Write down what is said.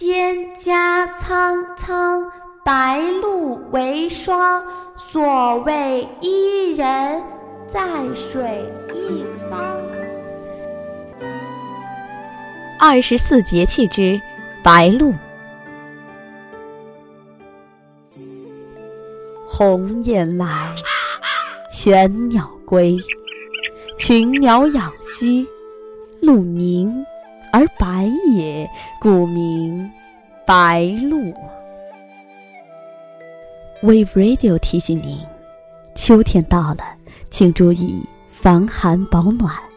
蒹葭苍苍，白露为霜。所谓伊人，在水一方。二十四节气之白露。鸿雁来，玄鸟归，群鸟仰兮，露凝而白也，故名白露。Wave Radio 提醒您：秋天到了，请注意防寒保暖。